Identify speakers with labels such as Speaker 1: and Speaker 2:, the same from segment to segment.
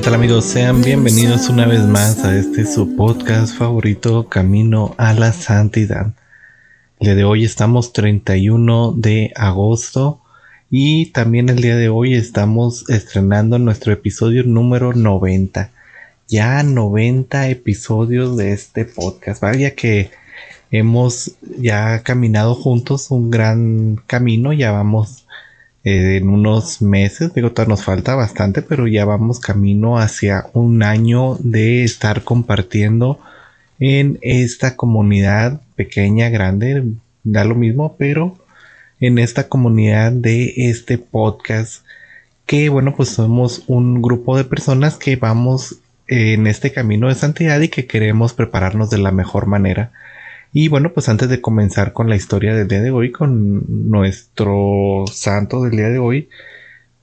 Speaker 1: ¿Qué tal amigos? Sean bienvenidos una vez más a este su podcast favorito Camino a la Santidad. El día de hoy estamos 31 de agosto y también el día de hoy estamos estrenando nuestro episodio número 90. Ya 90 episodios de este podcast. Vaya que hemos ya caminado juntos un gran camino, ya vamos eh, en unos meses, digo, todavía nos falta bastante, pero ya vamos camino hacia un año de estar compartiendo en esta comunidad pequeña, grande, da lo mismo, pero en esta comunidad de este podcast que bueno pues somos un grupo de personas que vamos en este camino de santidad y que queremos prepararnos de la mejor manera y bueno, pues antes de comenzar con la historia del día de hoy, con nuestro santo del día de hoy,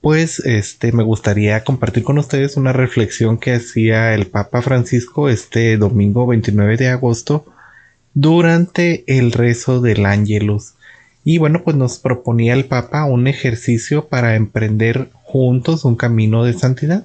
Speaker 1: pues este me gustaría compartir con ustedes una reflexión que hacía el Papa Francisco este domingo 29 de agosto durante el rezo del Ángelus. Y bueno, pues nos proponía el Papa un ejercicio para emprender juntos un camino de santidad.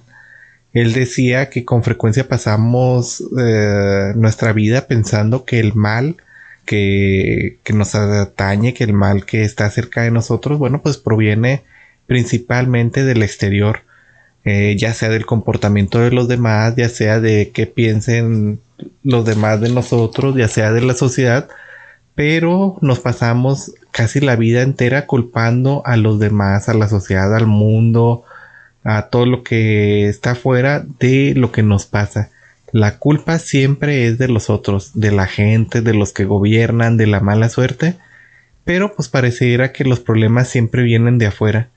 Speaker 1: Él decía que con frecuencia pasamos eh, nuestra vida pensando que el mal que, nos atañe, que el mal que está cerca de nosotros, bueno, pues proviene principalmente del exterior, eh, ya sea del comportamiento de los demás, ya sea de qué piensen los demás de nosotros, ya sea de la sociedad, pero nos pasamos casi la vida entera culpando a los demás, a la sociedad, al mundo, a todo lo que está fuera de lo que nos pasa. La culpa siempre es de los otros, de la gente, de los que gobiernan, de la mala suerte, pero pues pareciera que los problemas siempre vienen de afuera.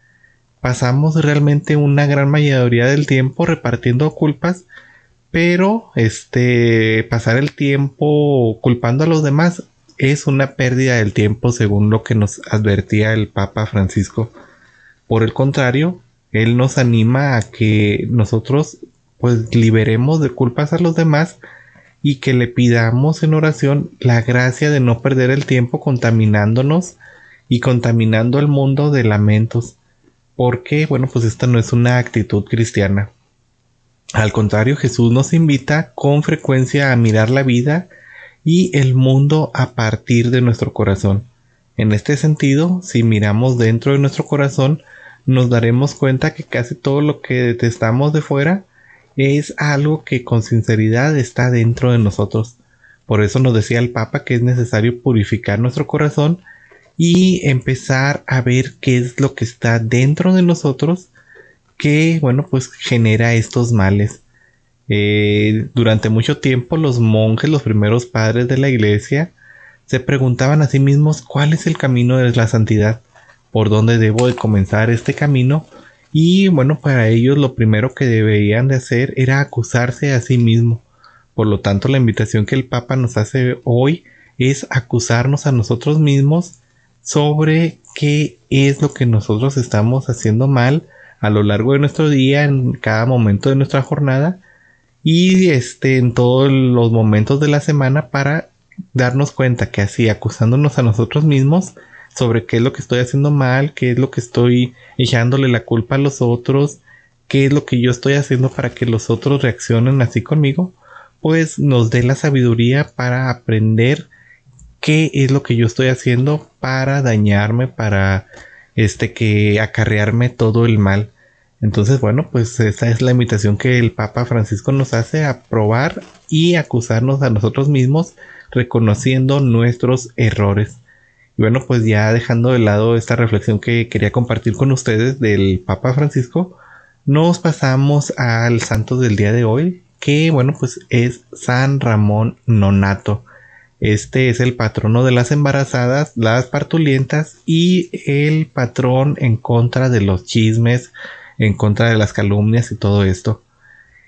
Speaker 1: Pasamos realmente una gran mayoría del tiempo repartiendo culpas, pero este pasar el tiempo culpando a los demás es una pérdida del tiempo según lo que nos advertía el Papa Francisco. Por el contrario, él nos anima a que nosotros pues liberemos de culpas a los demás y que le pidamos en oración la gracia de no perder el tiempo contaminándonos y contaminando el mundo de lamentos. Porque, bueno, pues esta no es una actitud cristiana. Al contrario, Jesús nos invita con frecuencia a mirar la vida y el mundo a partir de nuestro corazón. En este sentido, si miramos dentro de nuestro corazón, nos daremos cuenta que casi todo lo que detestamos de fuera es algo que con sinceridad está dentro de nosotros. Por eso nos decía el Papa que es necesario purificar nuestro corazón y empezar a ver qué es lo que está dentro de nosotros que, bueno, pues genera estos males. Eh, durante mucho tiempo los monjes, los primeros padres de la iglesia, se preguntaban a sí mismos cuál es el camino de la santidad, por dónde debo de comenzar este camino y bueno, para ellos lo primero que deberían de hacer era acusarse a sí mismo. Por lo tanto, la invitación que el Papa nos hace hoy es acusarnos a nosotros mismos sobre qué es lo que nosotros estamos haciendo mal a lo largo de nuestro día, en cada momento de nuestra jornada y este en todos los momentos de la semana para darnos cuenta que así acusándonos a nosotros mismos sobre qué es lo que estoy haciendo mal, qué es lo que estoy echándole la culpa a los otros, qué es lo que yo estoy haciendo para que los otros reaccionen así conmigo, pues nos dé la sabiduría para aprender qué es lo que yo estoy haciendo para dañarme, para este que acarrearme todo el mal. Entonces, bueno, pues esa es la invitación que el Papa Francisco nos hace a probar y acusarnos a nosotros mismos reconociendo nuestros errores. Y bueno, pues ya dejando de lado esta reflexión que quería compartir con ustedes del Papa Francisco, nos pasamos al santo del día de hoy, que bueno, pues es San Ramón Nonato. Este es el patrono de las embarazadas, las partulientas y el patrón en contra de los chismes, en contra de las calumnias y todo esto.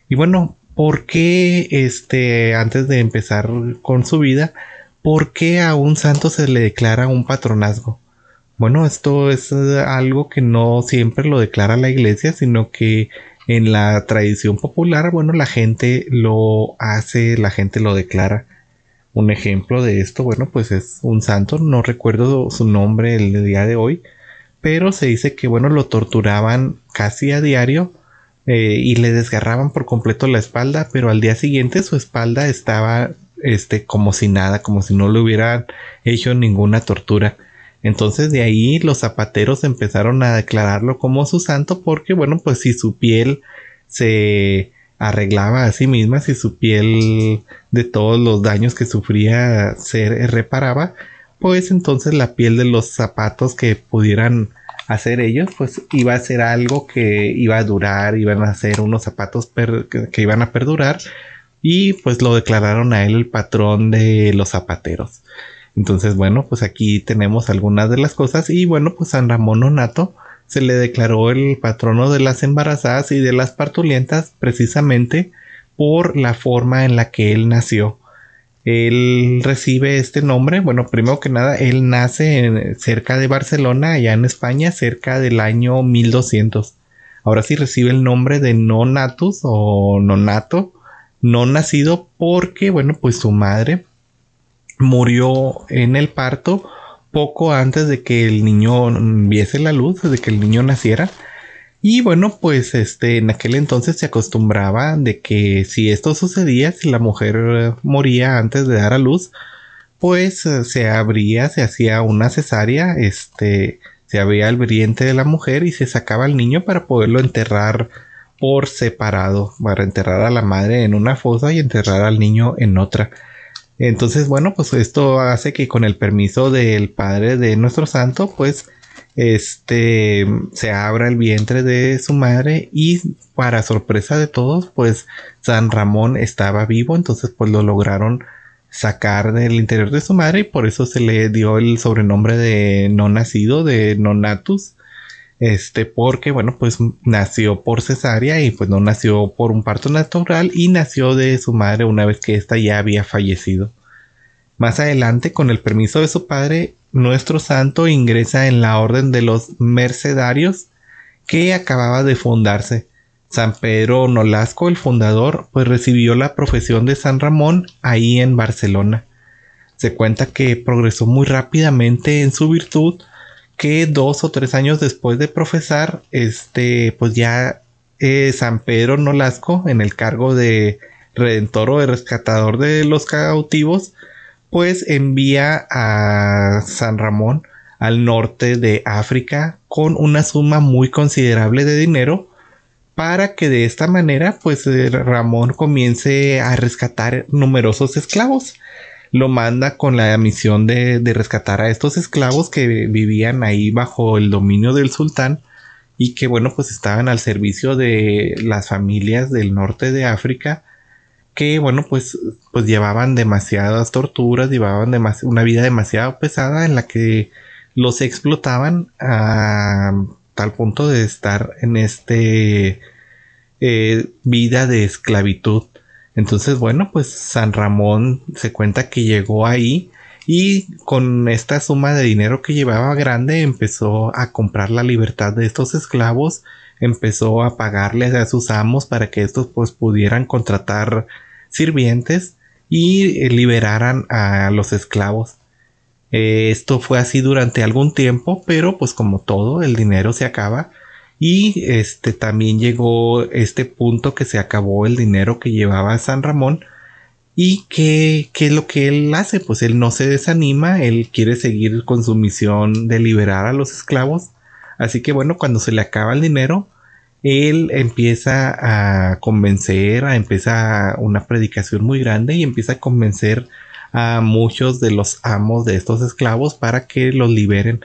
Speaker 1: Y bueno, ¿por qué este, antes de empezar con su vida, por qué a un santo se le declara un patronazgo? Bueno, esto es algo que no siempre lo declara la iglesia, sino que en la tradición popular, bueno, la gente lo hace, la gente lo declara. Un ejemplo de esto, bueno, pues es un santo, no recuerdo su nombre el día de hoy, pero se dice que, bueno, lo torturaban casi a diario eh, y le desgarraban por completo la espalda, pero al día siguiente su espalda estaba, este, como si nada, como si no le hubieran hecho ninguna tortura. Entonces de ahí los zapateros empezaron a declararlo como su santo porque, bueno, pues si su piel se arreglaba a sí misma, si su piel de todos los daños que sufría se reparaba, pues entonces la piel de los zapatos que pudieran hacer ellos, pues iba a ser algo que iba a durar, iban a ser unos zapatos que, iban a perdurar y pues lo declararon a él el patrón de los zapateros. Entonces, bueno, pues aquí tenemos algunas de las cosas y bueno, pues San Ramón Nonato se le declaró el patrono de las embarazadas y de las partulientas precisamente por la forma en la que él nació. Él recibe este nombre, bueno, primero que nada, él nace cerca de Barcelona, allá en España, cerca del año 1200. Ahora sí recibe el nombre de Nonatus o Nonato, no nacido porque, bueno, pues su madre murió en el parto poco antes de que el niño viese la luz, de que el niño naciera. Y bueno, pues este, en aquel entonces se acostumbraba de que si esto sucedía, si la mujer moría antes de dar a luz, pues eh, se abría, se hacía una cesárea, este, se abría el vientre de la mujer y se sacaba al niño para poderlo enterrar por separado, para enterrar a la madre en una fosa y enterrar al niño en otra. Entonces, bueno, pues esto hace que con el permiso del padre de nuestro santo, pues este se abra el vientre de su madre y para sorpresa de todos pues San Ramón estaba vivo entonces pues lo lograron sacar del interior de su madre y por eso se le dio el sobrenombre de no nacido de nonatus este porque bueno pues nació por cesárea y pues no nació por un parto natural y nació de su madre una vez que ésta ya había fallecido más adelante con el permiso de su padre nuestro santo ingresa en la orden de los mercedarios que acababa de fundarse. San Pedro Nolasco, el fundador, pues recibió la profesión de San Ramón ahí en Barcelona. Se cuenta que progresó muy rápidamente en su virtud, que dos o tres años después de profesar, este, pues ya eh, San Pedro Nolasco, en el cargo de redentor o de rescatador de los cautivos, pues envía a San Ramón al norte de África con una suma muy considerable de dinero para que de esta manera pues eh, Ramón comience a rescatar numerosos esclavos. Lo manda con la misión de, de rescatar a estos esclavos que vivían ahí bajo el dominio del sultán y que bueno pues estaban al servicio de las familias del norte de África que bueno pues pues llevaban demasiadas torturas llevaban una vida demasiado pesada en la que los explotaban a tal punto de estar en este eh, vida de esclavitud entonces bueno pues San Ramón se cuenta que llegó ahí y con esta suma de dinero que llevaba grande empezó a comprar la libertad de estos esclavos empezó a pagarles a sus amos para que estos pues pudieran contratar sirvientes y eh, liberaran a los esclavos. Eh, esto fue así durante algún tiempo, pero pues como todo, el dinero se acaba y este también llegó este punto que se acabó el dinero que llevaba San Ramón y qué es lo que él hace, pues él no se desanima, él quiere seguir con su misión de liberar a los esclavos, así que bueno, cuando se le acaba el dinero, él empieza a convencer, a empieza una predicación muy grande y empieza a convencer a muchos de los amos de estos esclavos para que los liberen.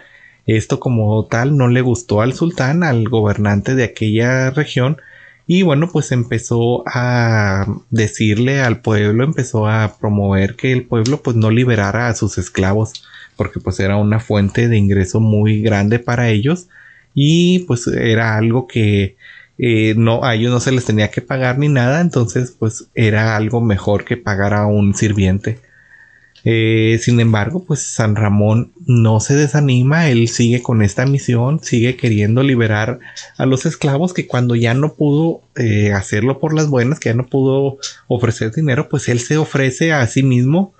Speaker 1: Esto como tal no le gustó al sultán, al gobernante de aquella región, y bueno, pues empezó a decirle al pueblo, empezó a promover que el pueblo pues no liberara a sus esclavos, porque pues era una fuente de ingreso muy grande para ellos y pues era algo que eh, no, a ellos no se les tenía que pagar ni nada, entonces pues era algo mejor que pagar a un sirviente. Eh, sin embargo, pues San Ramón no se desanima, él sigue con esta misión, sigue queriendo liberar a los esclavos que cuando ya no pudo eh, hacerlo por las buenas, que ya no pudo ofrecer dinero, pues él se ofrece a sí mismo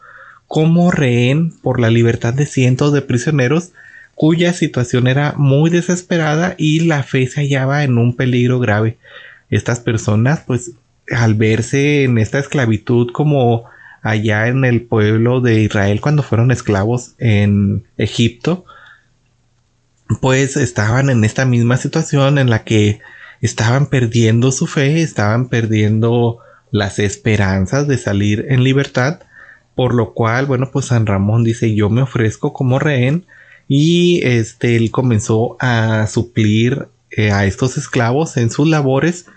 Speaker 1: como rehén por la libertad de cientos de prisioneros cuya situación era muy desesperada y la fe se hallaba en un peligro grave. Estas personas, pues, al verse en esta esclavitud como allá en el pueblo de Israel cuando fueron esclavos en Egipto, pues estaban en esta misma situación en la que estaban perdiendo su fe, estaban perdiendo las esperanzas de salir en libertad, por lo cual, bueno, pues San Ramón dice, yo me ofrezco como rehén y este, él comenzó a suplir eh, a estos esclavos en sus labores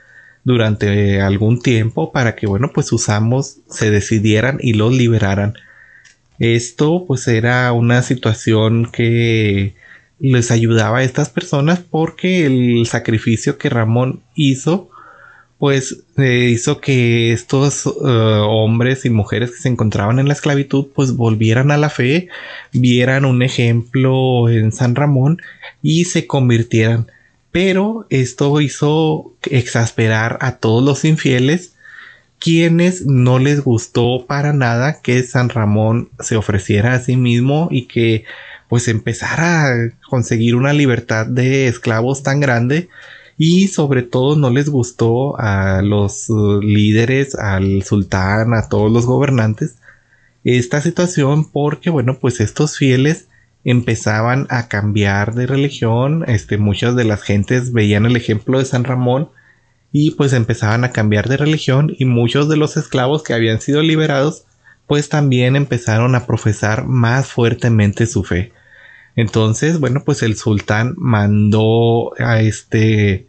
Speaker 1: durante algún tiempo para que, bueno, pues sus amos se decidieran y los liberaran. Esto pues era una situación que les ayudaba a estas personas porque el sacrificio que Ramón hizo pues eh, hizo que estos eh, hombres y mujeres que se encontraban en la esclavitud pues volvieran a la fe, vieran un ejemplo en San Ramón y se convirtieran pero esto hizo exasperar a todos los infieles quienes no les gustó para nada que San Ramón se ofreciera a sí mismo y que pues empezara a conseguir una libertad de esclavos tan grande y sobre todo no les gustó a los uh, líderes, al sultán, a todos los gobernantes esta situación porque bueno pues estos fieles empezaban a cambiar de religión, este, muchas de las gentes veían el ejemplo de San Ramón y pues empezaban a cambiar de religión y muchos de los esclavos que habían sido liberados pues también empezaron a profesar más fuertemente su fe. Entonces, bueno, pues el sultán mandó a este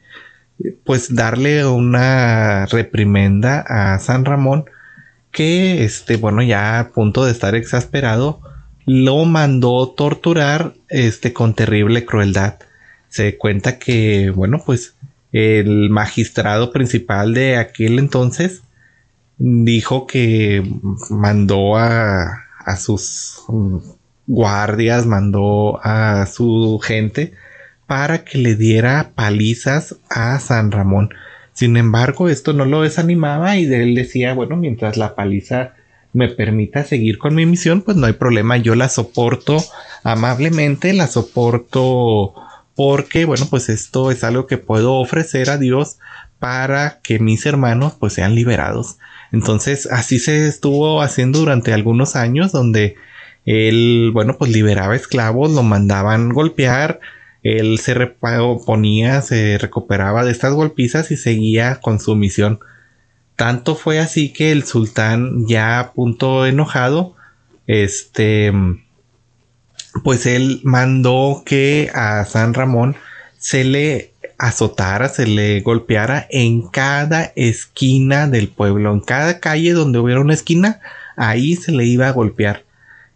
Speaker 1: pues darle una reprimenda a San Ramón que este bueno ya a punto de estar exasperado lo mandó torturar este con terrible crueldad. Se cuenta que, bueno, pues el magistrado principal de aquel entonces dijo que mandó a, a sus guardias, mandó a su gente para que le diera palizas a San Ramón. Sin embargo, esto no lo desanimaba y él decía, bueno, mientras la paliza me permita seguir con mi misión, pues no hay problema, yo la soporto amablemente, la soporto porque, bueno, pues esto es algo que puedo ofrecer a Dios para que mis hermanos pues sean liberados. Entonces así se estuvo haciendo durante algunos años donde él, bueno, pues liberaba esclavos, lo mandaban golpear, él se reponía, se recuperaba de estas golpizas y seguía con su misión. Tanto fue así que el sultán ya a punto enojado, este, pues él mandó que a San Ramón se le azotara, se le golpeara en cada esquina del pueblo, en cada calle donde hubiera una esquina, ahí se le iba a golpear.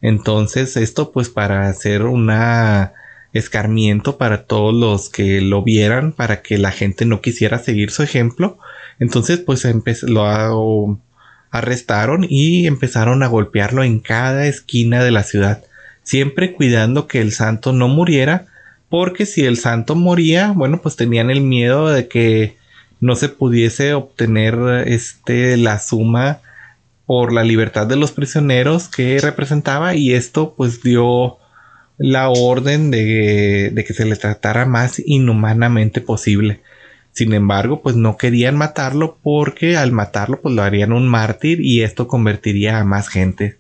Speaker 1: Entonces esto pues para hacer una escarmiento para todos los que lo vieran, para que la gente no quisiera seguir su ejemplo, entonces, pues lo arrestaron y empezaron a golpearlo en cada esquina de la ciudad, siempre cuidando que el santo no muriera, porque si el santo moría, bueno, pues tenían el miedo de que no se pudiese obtener este la suma por la libertad de los prisioneros que representaba y esto pues dio la orden de, de que se le tratara más inhumanamente posible. Sin embargo, pues no querían matarlo porque al matarlo pues lo harían un mártir y esto convertiría a más gente.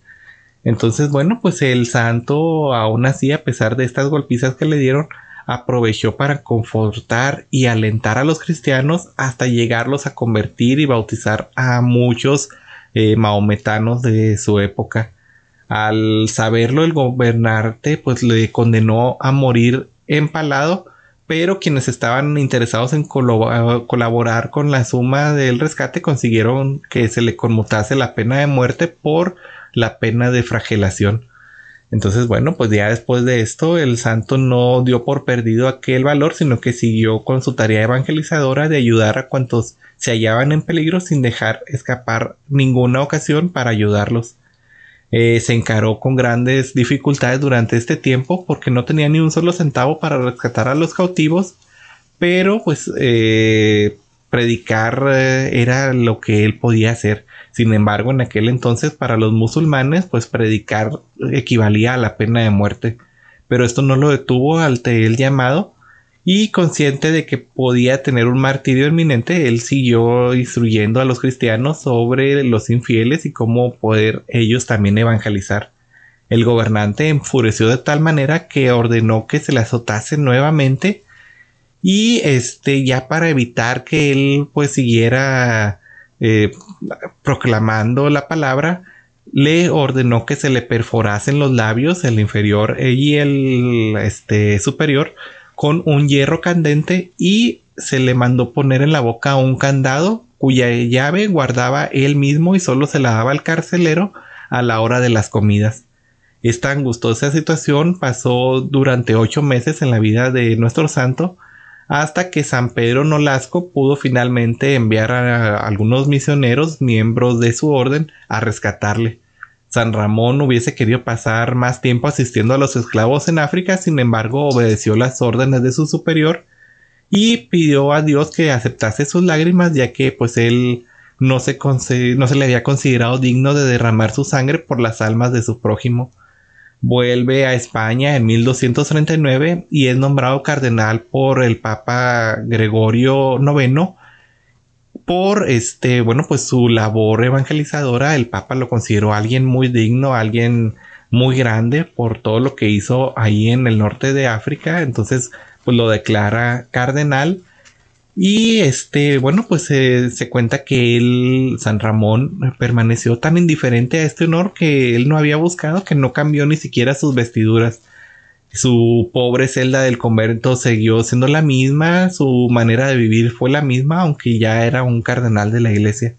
Speaker 1: Entonces, bueno, pues el santo aún así, a pesar de estas golpizas que le dieron, aprovechó para confortar y alentar a los cristianos hasta llegarlos a convertir y bautizar a muchos eh, maometanos de su época. Al saberlo el gobernante pues le condenó a morir empalado pero quienes estaban interesados en colaborar con la suma del rescate consiguieron que se le conmutase la pena de muerte por la pena de fragelación. Entonces, bueno, pues ya después de esto, el santo no dio por perdido aquel valor, sino que siguió con su tarea evangelizadora de ayudar a cuantos se hallaban en peligro sin dejar escapar ninguna ocasión para ayudarlos. Eh, se encaró con grandes dificultades durante este tiempo porque no tenía ni un solo centavo para rescatar a los cautivos, pero pues eh, predicar eh, era lo que él podía hacer. Sin embargo, en aquel entonces para los musulmanes, pues predicar equivalía a la pena de muerte. Pero esto no lo detuvo ante el llamado y consciente de que podía tener un martirio inminente, él siguió instruyendo a los cristianos sobre los infieles y cómo poder ellos también evangelizar. El gobernante enfureció de tal manera que ordenó que se le azotase nuevamente y este ya para evitar que él pues siguiera eh, proclamando la palabra, le ordenó que se le perforasen los labios, el inferior y el este, superior, con un hierro candente y se le mandó poner en la boca un candado cuya llave guardaba él mismo y solo se la daba al carcelero a la hora de las comidas. Esta angustiosa situación pasó durante ocho meses en la vida de nuestro santo, hasta que San Pedro Nolasco pudo finalmente enviar a algunos misioneros, miembros de su orden, a rescatarle. San Ramón hubiese querido pasar más tiempo asistiendo a los esclavos en África, sin embargo obedeció las órdenes de su superior y pidió a Dios que aceptase sus lágrimas, ya que pues él no se, le había considerado digno de derramar su sangre por las almas de su prójimo vuelve a España en 1239 y es nombrado cardenal por el Papa Gregorio IX. Por este, bueno, pues su labor evangelizadora, el Papa lo consideró alguien muy digno, alguien muy grande por todo lo que hizo ahí en el norte de África. Entonces, pues lo declara cardenal y este, bueno, pues se cuenta que él, San Ramón, permaneció tan indiferente a este honor que él no había buscado, que no cambió ni siquiera sus vestiduras. Su pobre celda del convento siguió siendo la misma, su manera de vivir fue la misma, aunque ya era un cardenal de la iglesia.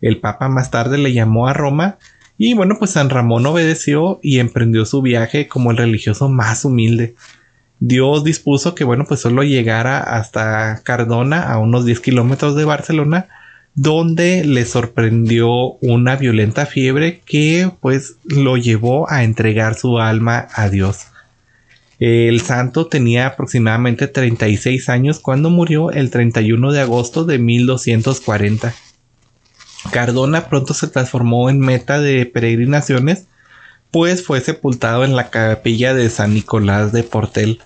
Speaker 1: El Papa más tarde le llamó a Roma y bueno, pues San Ramón obedeció y emprendió su viaje como el religioso más humilde. Dios dispuso que, bueno, pues solo llegara hasta Cardona, a unos 10 kilómetros de Barcelona, donde le sorprendió una violenta fiebre que, pues, lo llevó a entregar su alma a Dios. El santo tenía aproximadamente 36 años cuando murió el 31 de agosto de 1240. Cardona pronto se transformó en meta de peregrinaciones pues fue sepultado en la capilla de San Nicolás de Portel.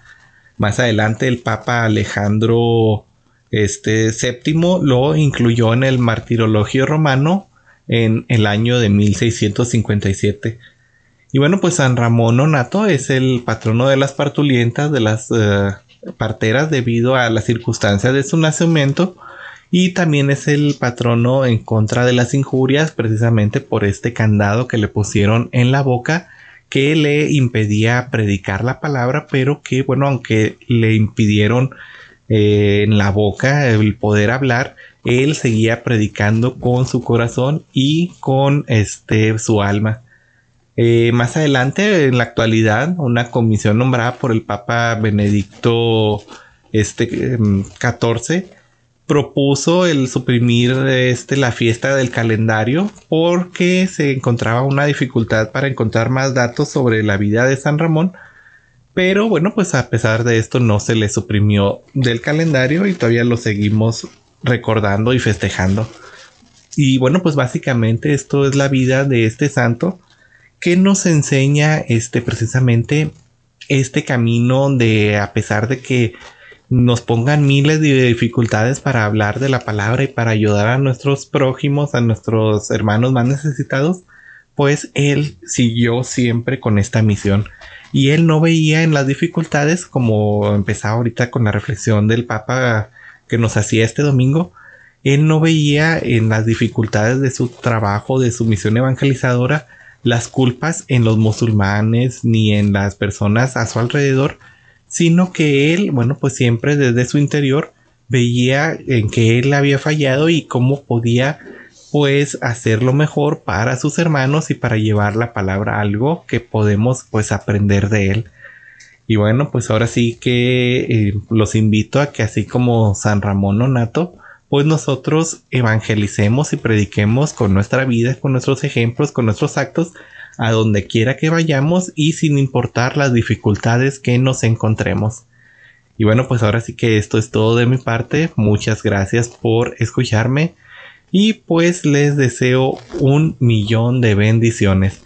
Speaker 1: Más adelante el Papa Alejandro este, VII lo incluyó en el martirologio romano en el año de 1657. Y bueno, pues San Ramón Nonato es el patrono de las partulientas, de las eh, parteras debido a las circunstancias de su nacimiento. Y también es el patrono en contra de las injurias precisamente por este candado que le pusieron en la boca que le impedía predicar la palabra pero que bueno aunque le impidieron eh, en la boca el poder hablar él seguía predicando con su corazón y con este su alma eh, más adelante en la actualidad una comisión nombrada por el papa benedicto este 14 em, propuso el suprimir este, la fiesta del calendario porque se encontraba una dificultad para encontrar más datos sobre la vida de San Ramón. Pero bueno, pues a pesar de esto no se le suprimió del calendario y todavía lo seguimos recordando y festejando. Y bueno, pues básicamente esto es la vida de este santo que nos enseña este precisamente este camino de a pesar de que nos pongan miles de dificultades para hablar de la palabra y para ayudar a nuestros prójimos, a nuestros hermanos más necesitados, pues él siguió siempre con esta misión. Y él no veía en las dificultades, como empezaba ahorita con la reflexión del Papa que nos hacía este domingo, él no veía en las dificultades de su trabajo, de su misión evangelizadora, las culpas en los musulmanes ni en las personas a su alrededor, sino que él, bueno, pues siempre desde su interior veía en que él había fallado y cómo podía pues hacer lo mejor para sus hermanos y para llevar la palabra algo que podemos pues aprender de él. Y bueno, pues ahora sí que eh, los invito a que así como San Ramón Nonato, pues nosotros evangelicemos y prediquemos con nuestra vida, con nuestros ejemplos, con nuestros actos, a donde quiera que vayamos y sin importar las dificultades que nos encontremos. Y bueno, pues ahora sí que esto es todo de mi parte. Muchas gracias por escucharme y pues les deseo un millón de bendiciones.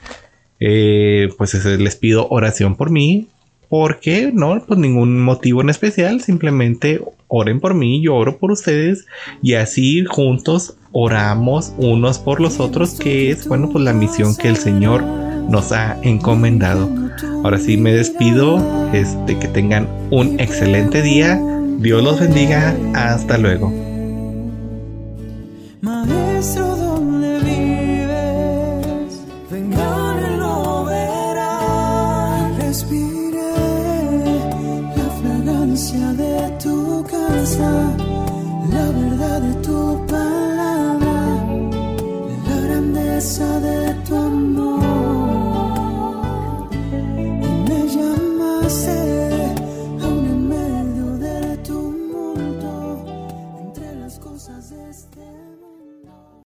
Speaker 1: Eh, pues les pido oración por mí. porque No, pues ningún motivo en especial. Simplemente oren por mí, yo oro por ustedes. Y así juntos oramos unos por los otros. Que es, bueno, pues la misión que el Señor nos ha encomendado. Ahora sí me despido. Este, que tengan un excelente día. Dios los bendiga. Hasta luego.
Speaker 2: Grandeza de